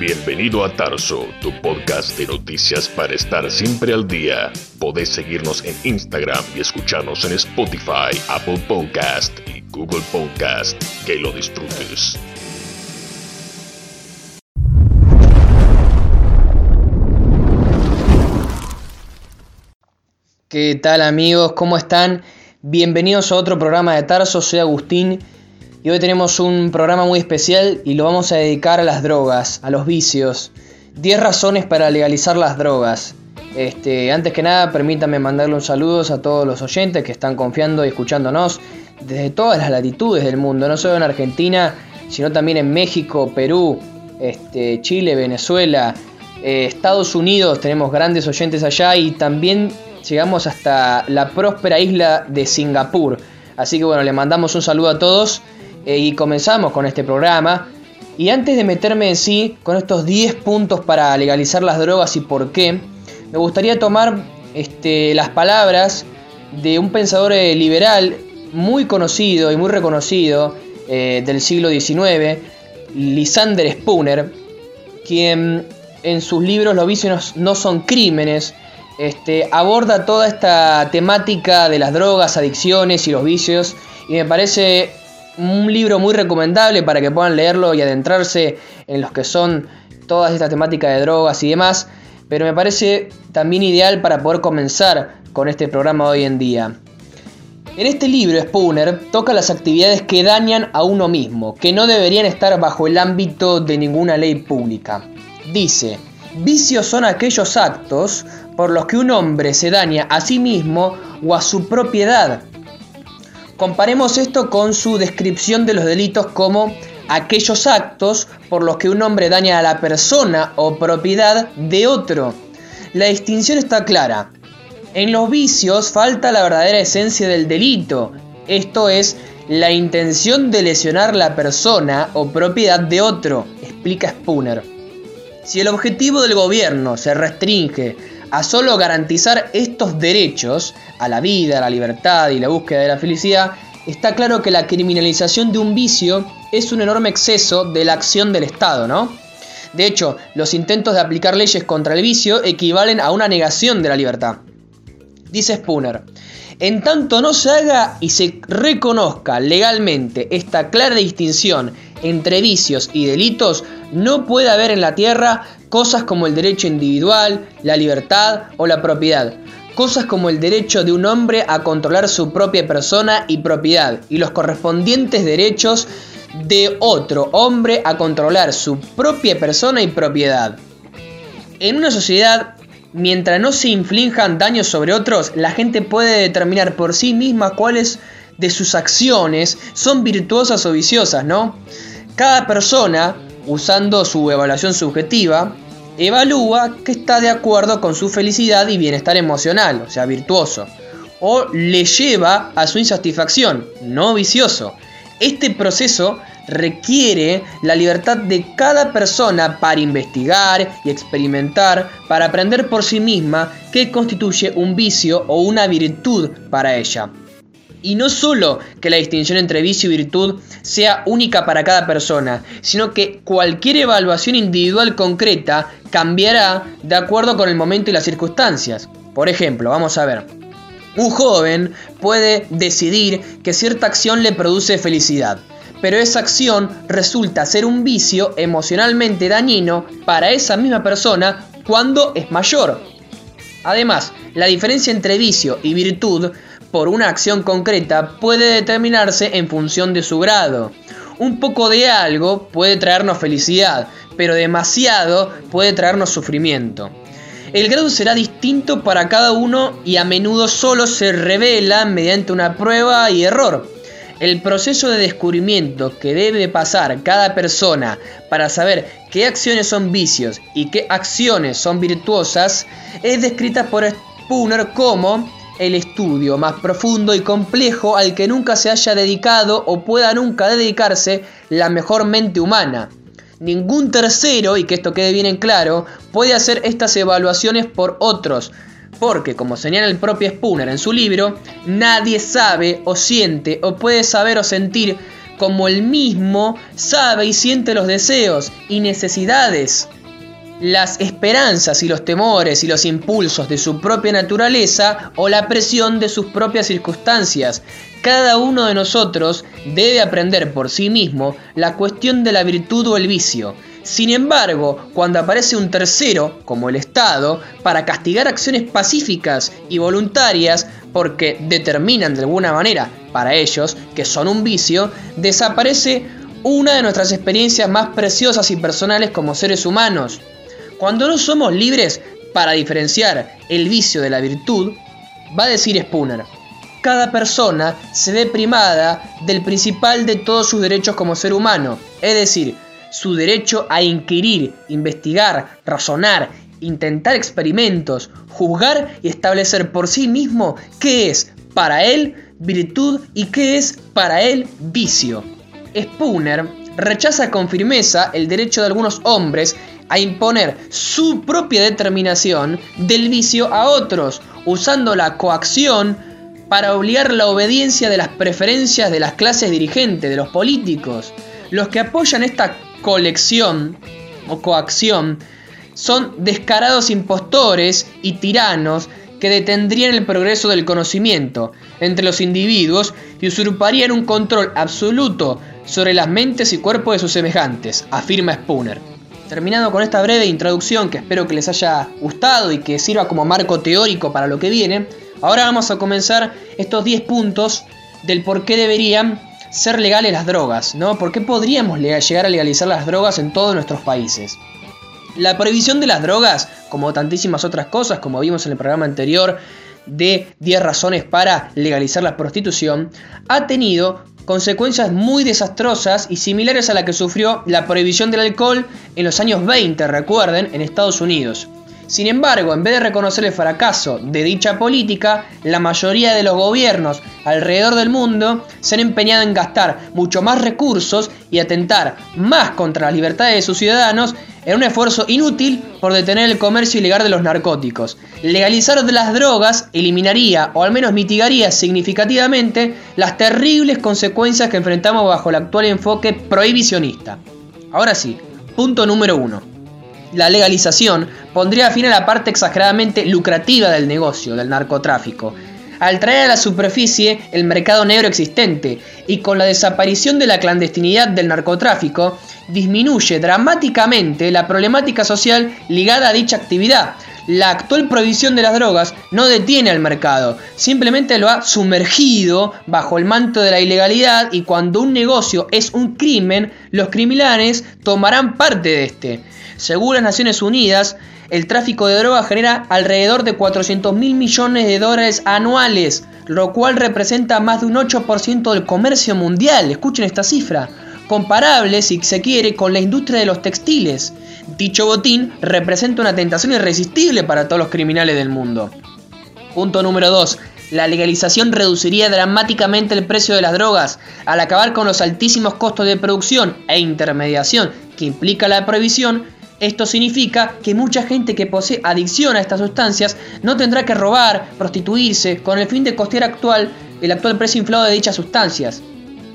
Bienvenido a Tarso, tu podcast de noticias para estar siempre al día. Podés seguirnos en Instagram y escucharnos en Spotify, Apple Podcast y Google Podcast. Que lo disfrutes. ¿Qué tal amigos? ¿Cómo están? Bienvenidos a otro programa de Tarso, soy Agustín hoy tenemos un programa muy especial y lo vamos a dedicar a las drogas, a los vicios. 10 razones para legalizar las drogas. Este, antes que nada, permítanme mandarle un saludo a todos los oyentes que están confiando y escuchándonos desde todas las latitudes del mundo, no solo en Argentina, sino también en México, Perú, este, Chile, Venezuela, eh, Estados Unidos, tenemos grandes oyentes allá y también llegamos hasta la próspera isla de Singapur. Así que bueno, le mandamos un saludo a todos eh, y comenzamos con este programa. Y antes de meterme en sí con estos 10 puntos para legalizar las drogas y por qué, me gustaría tomar este, las palabras de un pensador eh, liberal muy conocido y muy reconocido eh, del siglo XIX, Lysander Spooner, quien en sus libros Los vicios no son crímenes, este, aborda toda esta temática de las drogas, adicciones y los vicios y me parece un libro muy recomendable para que puedan leerlo y adentrarse en los que son todas estas temáticas de drogas y demás, pero me parece también ideal para poder comenzar con este programa hoy en día. En este libro, Spooner toca las actividades que dañan a uno mismo, que no deberían estar bajo el ámbito de ninguna ley pública. Dice, vicios son aquellos actos por los que un hombre se daña a sí mismo o a su propiedad Comparemos esto con su descripción de los delitos como aquellos actos por los que un hombre daña a la persona o propiedad de otro. La distinción está clara. En los vicios falta la verdadera esencia del delito, esto es, la intención de lesionar la persona o propiedad de otro, explica Spooner. Si el objetivo del gobierno se restringe a solo garantizar estos derechos a la vida, a la libertad y la búsqueda de la felicidad, está claro que la criminalización de un vicio es un enorme exceso de la acción del Estado, ¿no? De hecho, los intentos de aplicar leyes contra el vicio equivalen a una negación de la libertad. Dice Spooner, en tanto no se haga y se reconozca legalmente esta clara distinción entre vicios y delitos, no puede haber en la tierra cosas como el derecho individual, la libertad o la propiedad. Cosas como el derecho de un hombre a controlar su propia persona y propiedad y los correspondientes derechos de otro hombre a controlar su propia persona y propiedad. En una sociedad, mientras no se inflijan daños sobre otros, la gente puede determinar por sí misma cuáles de sus acciones son virtuosas o viciosas, ¿no? Cada persona usando su evaluación subjetiva, evalúa que está de acuerdo con su felicidad y bienestar emocional, o sea, virtuoso, o le lleva a su insatisfacción, no vicioso. Este proceso requiere la libertad de cada persona para investigar y experimentar, para aprender por sí misma qué constituye un vicio o una virtud para ella. Y no solo que la distinción entre vicio y virtud sea única para cada persona, sino que cualquier evaluación individual concreta cambiará de acuerdo con el momento y las circunstancias. Por ejemplo, vamos a ver. Un joven puede decidir que cierta acción le produce felicidad, pero esa acción resulta ser un vicio emocionalmente dañino para esa misma persona cuando es mayor. Además, la diferencia entre vicio y virtud por una acción concreta puede determinarse en función de su grado. Un poco de algo puede traernos felicidad, pero demasiado puede traernos sufrimiento. El grado será distinto para cada uno y a menudo solo se revela mediante una prueba y error. El proceso de descubrimiento que debe pasar cada persona para saber qué acciones son vicios y qué acciones son virtuosas es descrita por Spooner como el estudio más profundo y complejo al que nunca se haya dedicado o pueda nunca dedicarse la mejor mente humana. Ningún tercero, y que esto quede bien en claro, puede hacer estas evaluaciones por otros, porque, como señala el propio Spooner en su libro, nadie sabe o siente o puede saber o sentir como el mismo sabe y siente los deseos y necesidades, las esperanzas y los temores y los impulsos de su propia naturaleza o la presión de sus propias circunstancias. Cada uno de nosotros debe aprender por sí mismo la cuestión de la virtud o el vicio. Sin embargo, cuando aparece un tercero, como el Estado, para castigar acciones pacíficas y voluntarias, porque determinan de alguna manera para ellos que son un vicio, desaparece una de nuestras experiencias más preciosas y personales como seres humanos. Cuando no somos libres para diferenciar el vicio de la virtud, va a decir Spooner, cada persona se ve primada del principal de todos sus derechos como ser humano, es decir, su derecho a inquirir, investigar, razonar, intentar experimentos, juzgar y establecer por sí mismo qué es para él virtud y qué es para él vicio. Spooner rechaza con firmeza el derecho de algunos hombres a imponer su propia determinación del vicio a otros, usando la coacción para obligar la obediencia de las preferencias de las clases dirigentes, de los políticos. Los que apoyan esta colección o coacción son descarados impostores y tiranos que detendrían el progreso del conocimiento entre los individuos y usurparían un control absoluto sobre las mentes y cuerpos de sus semejantes, afirma Spooner. Terminado con esta breve introducción que espero que les haya gustado y que sirva como marco teórico para lo que viene, ahora vamos a comenzar estos 10 puntos del por qué deberían ser legales las drogas, ¿no? ¿Por qué podríamos llegar a legalizar las drogas en todos nuestros países? La prohibición de las drogas, como tantísimas otras cosas, como vimos en el programa anterior de 10 razones para legalizar la prostitución, ha tenido consecuencias muy desastrosas y similares a la que sufrió la prohibición del alcohol en los años 20, recuerden, en Estados Unidos. Sin embargo, en vez de reconocer el fracaso de dicha política, la mayoría de los gobiernos alrededor del mundo se han empeñado en gastar mucho más recursos y atentar más contra las libertades de sus ciudadanos en un esfuerzo inútil por detener el comercio ilegal de los narcóticos. Legalizar las drogas eliminaría o al menos mitigaría significativamente las terribles consecuencias que enfrentamos bajo el actual enfoque prohibicionista. Ahora sí, punto número uno la legalización pondría fin a la parte exageradamente lucrativa del negocio del narcotráfico, al traer a la superficie el mercado negro existente y con la desaparición de la clandestinidad del narcotráfico, disminuye dramáticamente la problemática social ligada a dicha actividad. La actual prohibición de las drogas no detiene al mercado, simplemente lo ha sumergido bajo el manto de la ilegalidad y cuando un negocio es un crimen, los criminales tomarán parte de este. Según las Naciones Unidas, el tráfico de drogas genera alrededor de 400 mil millones de dólares anuales, lo cual representa más de un 8% del comercio mundial. Escuchen esta cifra. Comparable, si se quiere, con la industria de los textiles. Dicho botín representa una tentación irresistible para todos los criminales del mundo. Punto número 2. La legalización reduciría dramáticamente el precio de las drogas al acabar con los altísimos costos de producción e intermediación que implica la prohibición esto significa que mucha gente que posee adicción a estas sustancias no tendrá que robar, prostituirse, con el fin de costear actual, el actual precio inflado de dichas sustancias.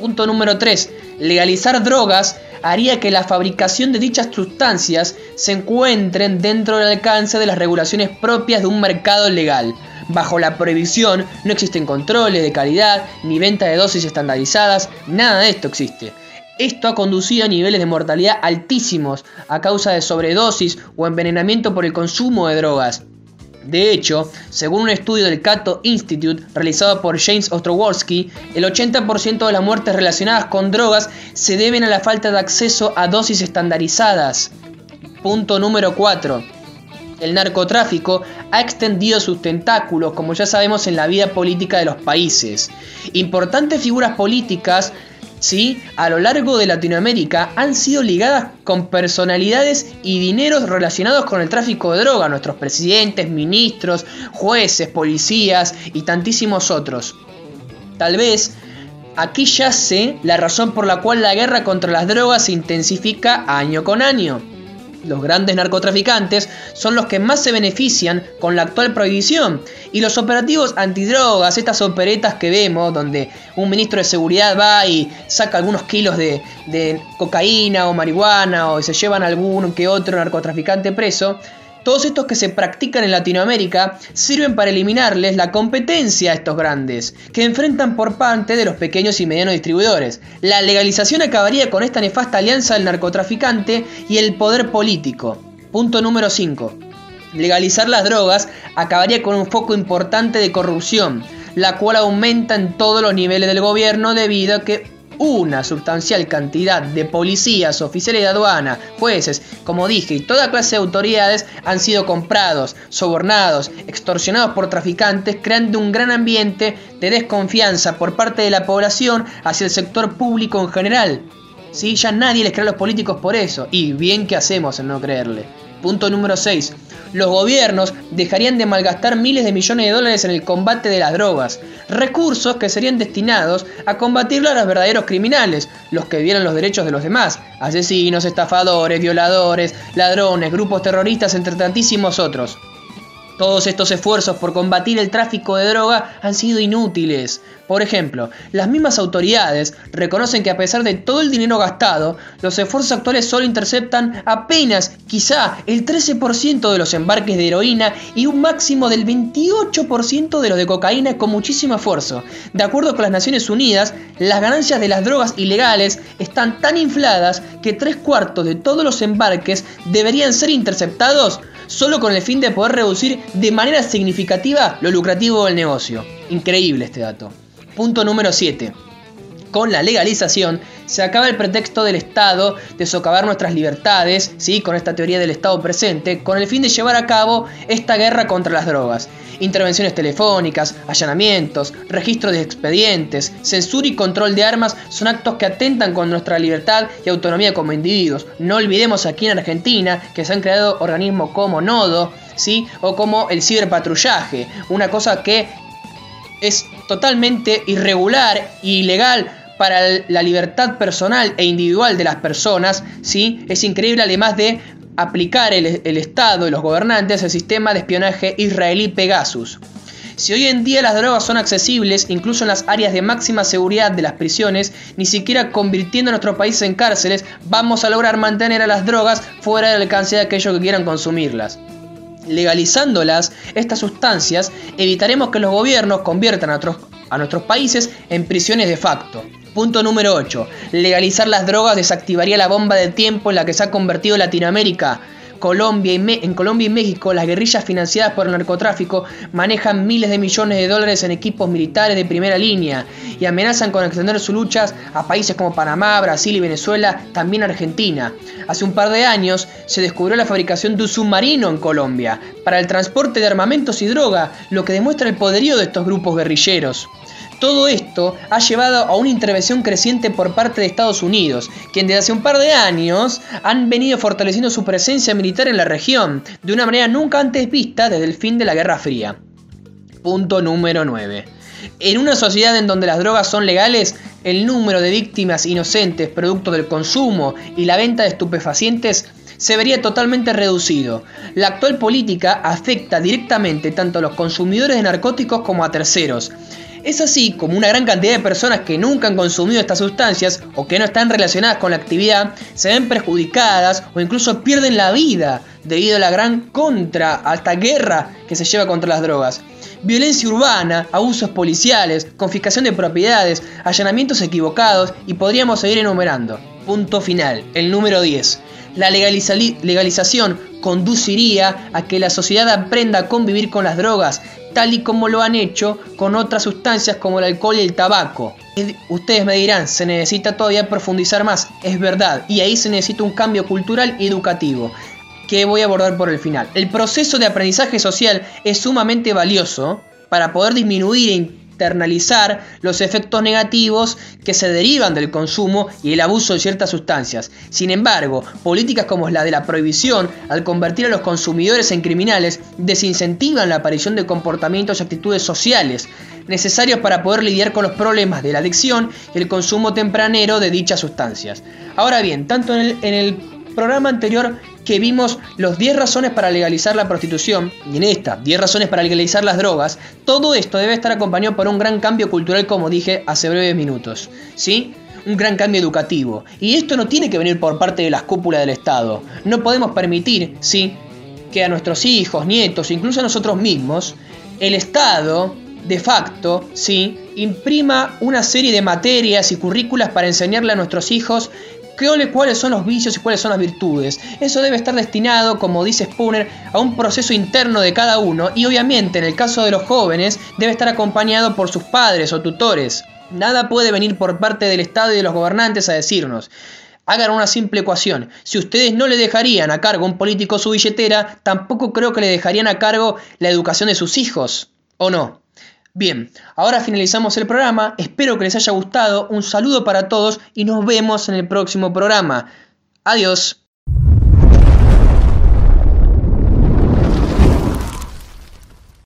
Punto número 3. Legalizar drogas haría que la fabricación de dichas sustancias se encuentren dentro del alcance de las regulaciones propias de un mercado legal. Bajo la prohibición no existen controles de calidad ni venta de dosis estandarizadas, nada de esto existe. Esto ha conducido a niveles de mortalidad altísimos a causa de sobredosis o envenenamiento por el consumo de drogas. De hecho, según un estudio del Cato Institute realizado por James Ostrowski, el 80% de las muertes relacionadas con drogas se deben a la falta de acceso a dosis estandarizadas. Punto número 4. El narcotráfico ha extendido sus tentáculos, como ya sabemos, en la vida política de los países. Importantes figuras políticas ¿sí? a lo largo de Latinoamérica han sido ligadas con personalidades y dineros relacionados con el tráfico de droga, nuestros presidentes, ministros, jueces, policías y tantísimos otros. Tal vez aquí yace la razón por la cual la guerra contra las drogas se intensifica año con año. Los grandes narcotraficantes son los que más se benefician con la actual prohibición. Y los operativos antidrogas, estas operetas que vemos, donde un ministro de seguridad va y saca algunos kilos de, de cocaína o marihuana o se llevan algún que otro narcotraficante preso, todos estos que se practican en Latinoamérica sirven para eliminarles la competencia a estos grandes, que enfrentan por parte de los pequeños y medianos distribuidores. La legalización acabaría con esta nefasta alianza del narcotraficante y el poder político. Punto número 5. Legalizar las drogas acabaría con un foco importante de corrupción, la cual aumenta en todos los niveles del gobierno debido a que una sustancial cantidad de policías, oficiales de aduana, jueces, como dije, y toda clase de autoridades han sido comprados, sobornados, extorsionados por traficantes, creando un gran ambiente de desconfianza por parte de la población hacia el sector público en general. ¿Sí? Ya nadie les cree a los políticos por eso, y bien que hacemos en no creerle. Punto número 6 los gobiernos dejarían de malgastar miles de millones de dólares en el combate de las drogas, recursos que serían destinados a combatir a los verdaderos criminales, los que vieran los derechos de los demás, asesinos, estafadores, violadores, ladrones, grupos terroristas, entre tantísimos otros. Todos estos esfuerzos por combatir el tráfico de droga han sido inútiles. Por ejemplo, las mismas autoridades reconocen que a pesar de todo el dinero gastado, los esfuerzos actuales solo interceptan apenas, quizá, el 13% de los embarques de heroína y un máximo del 28% de los de cocaína con muchísimo esfuerzo. De acuerdo con las Naciones Unidas, las ganancias de las drogas ilegales están tan infladas que tres cuartos de todos los embarques deberían ser interceptados solo con el fin de poder reducir de manera significativa lo lucrativo del negocio. Increíble este dato. Punto número 7. Con la legalización se acaba el pretexto del Estado de socavar nuestras libertades, ¿sí? con esta teoría del Estado presente, con el fin de llevar a cabo esta guerra contra las drogas. Intervenciones telefónicas, allanamientos, registro de expedientes, censura y control de armas son actos que atentan con nuestra libertad y autonomía como individuos. No olvidemos aquí en Argentina que se han creado organismos como Nodo, ¿sí? o como el ciberpatrullaje, una cosa que es totalmente irregular e ilegal para la libertad personal e individual de las personas, ¿sí? Es increíble además de aplicar el, Estado y los gobernantes el sistema de espionaje israelí Pegasus. Si hoy en día las drogas son accesibles, incluso en las áreas de máxima seguridad de las prisiones, ni siquiera convirtiendo a nuestro país en cárceles, vamos a lograr mantener a las drogas fuera del alcance de aquellos que quieran consumirlas. Legalizándolas, estas sustancias, evitaremos que los gobiernos conviertan a, a nuestros países en prisiones de facto. Punto número 8. Legalizar las drogas desactivaría la bomba de tiempo en la que se ha convertido Latinoamérica. Colombia y en Colombia y México, las guerrillas financiadas por el narcotráfico manejan miles de millones de dólares en equipos militares de primera línea y amenazan con extender sus luchas a países como Panamá, Brasil y Venezuela, también Argentina. Hace un par de años se descubrió la fabricación de un submarino en Colombia para el transporte de armamentos y droga, lo que demuestra el poderío de estos grupos guerrilleros. Todo esto ha llevado a una intervención creciente por parte de Estados Unidos, quien desde hace un par de años han venido fortaleciendo su presencia militar en la región, de una manera nunca antes vista desde el fin de la Guerra Fría. Punto número 9. En una sociedad en donde las drogas son legales, el número de víctimas inocentes producto del consumo y la venta de estupefacientes se vería totalmente reducido. La actual política afecta directamente tanto a los consumidores de narcóticos como a terceros. Es así como una gran cantidad de personas que nunca han consumido estas sustancias o que no están relacionadas con la actividad se ven perjudicadas o incluso pierden la vida debido a la gran contra, alta guerra que se lleva contra las drogas. Violencia urbana, abusos policiales, confiscación de propiedades, allanamientos equivocados y podríamos seguir enumerando. Punto final, el número 10. La legalización conduciría a que la sociedad aprenda a convivir con las drogas, tal y como lo han hecho con otras sustancias como el alcohol y el tabaco. Ustedes me dirán, se necesita todavía profundizar más, es verdad, y ahí se necesita un cambio cultural y educativo que voy a abordar por el final. El proceso de aprendizaje social es sumamente valioso para poder disminuir externalizar los efectos negativos que se derivan del consumo y el abuso de ciertas sustancias. Sin embargo, políticas como la de la prohibición, al convertir a los consumidores en criminales, desincentivan la aparición de comportamientos y actitudes sociales necesarios para poder lidiar con los problemas de la adicción y el consumo tempranero de dichas sustancias. Ahora bien, tanto en el, en el programa anterior que vimos los 10 razones para legalizar la prostitución, y en esta, 10 razones para legalizar las drogas, todo esto debe estar acompañado por un gran cambio cultural, como dije hace breves minutos. ¿Sí? un gran cambio educativo. Y esto no tiene que venir por parte de las cúpulas del Estado. No podemos permitir, sí, que a nuestros hijos, nietos, incluso a nosotros mismos, el Estado, de facto, sí, imprima una serie de materias y currículas para enseñarle a nuestros hijos cuáles son los vicios y cuáles son las virtudes. Eso debe estar destinado, como dice Spooner, a un proceso interno de cada uno y obviamente en el caso de los jóvenes debe estar acompañado por sus padres o tutores. Nada puede venir por parte del Estado y de los gobernantes a decirnos. Hagan una simple ecuación. Si ustedes no le dejarían a cargo a un político su billetera, tampoco creo que le dejarían a cargo la educación de sus hijos. ¿O no? Bien, ahora finalizamos el programa, espero que les haya gustado, un saludo para todos y nos vemos en el próximo programa. Adiós.